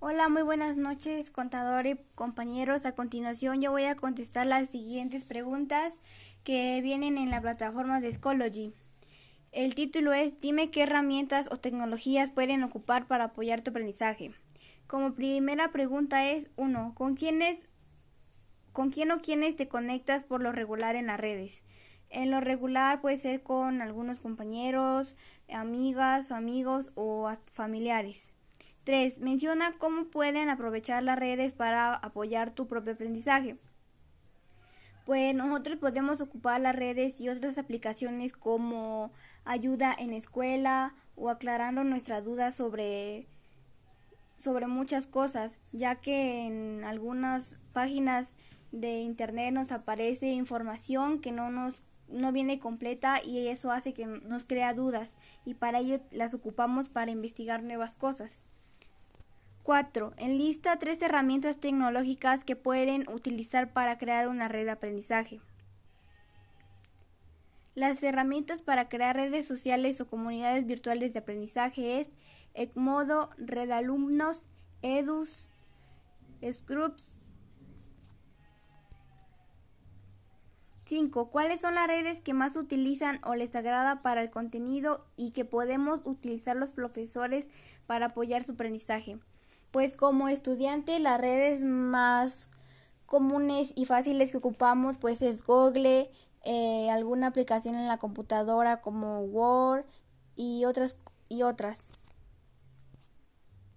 Hola, muy buenas noches, contadores, compañeros. A continuación yo voy a contestar las siguientes preguntas que vienen en la plataforma de Schoology. El título es Dime qué herramientas o tecnologías pueden ocupar para apoyar tu aprendizaje. Como primera pregunta es 1. ¿Con quiénes con quién o quiénes te conectas por lo regular en las redes? En lo regular puede ser con algunos compañeros, amigas, amigos o familiares. 3. Menciona cómo pueden aprovechar las redes para apoyar tu propio aprendizaje. Pues nosotros podemos ocupar las redes y otras aplicaciones como ayuda en escuela o aclarando nuestras dudas sobre sobre muchas cosas, ya que en algunas páginas de internet nos aparece información que no nos no viene completa y eso hace que nos crea dudas y para ello las ocupamos para investigar nuevas cosas. 4. Enlista tres herramientas tecnológicas que pueden utilizar para crear una red de aprendizaje. Las herramientas para crear redes sociales o comunidades virtuales de aprendizaje es Edmodo, Red Alumnos, Edus, Scrubs. 5. ¿Cuáles son las redes que más utilizan o les agrada para el contenido y que podemos utilizar los profesores para apoyar su aprendizaje? Pues como estudiante las redes más comunes y fáciles que ocupamos pues es Google, eh, alguna aplicación en la computadora como Word y otras y otras.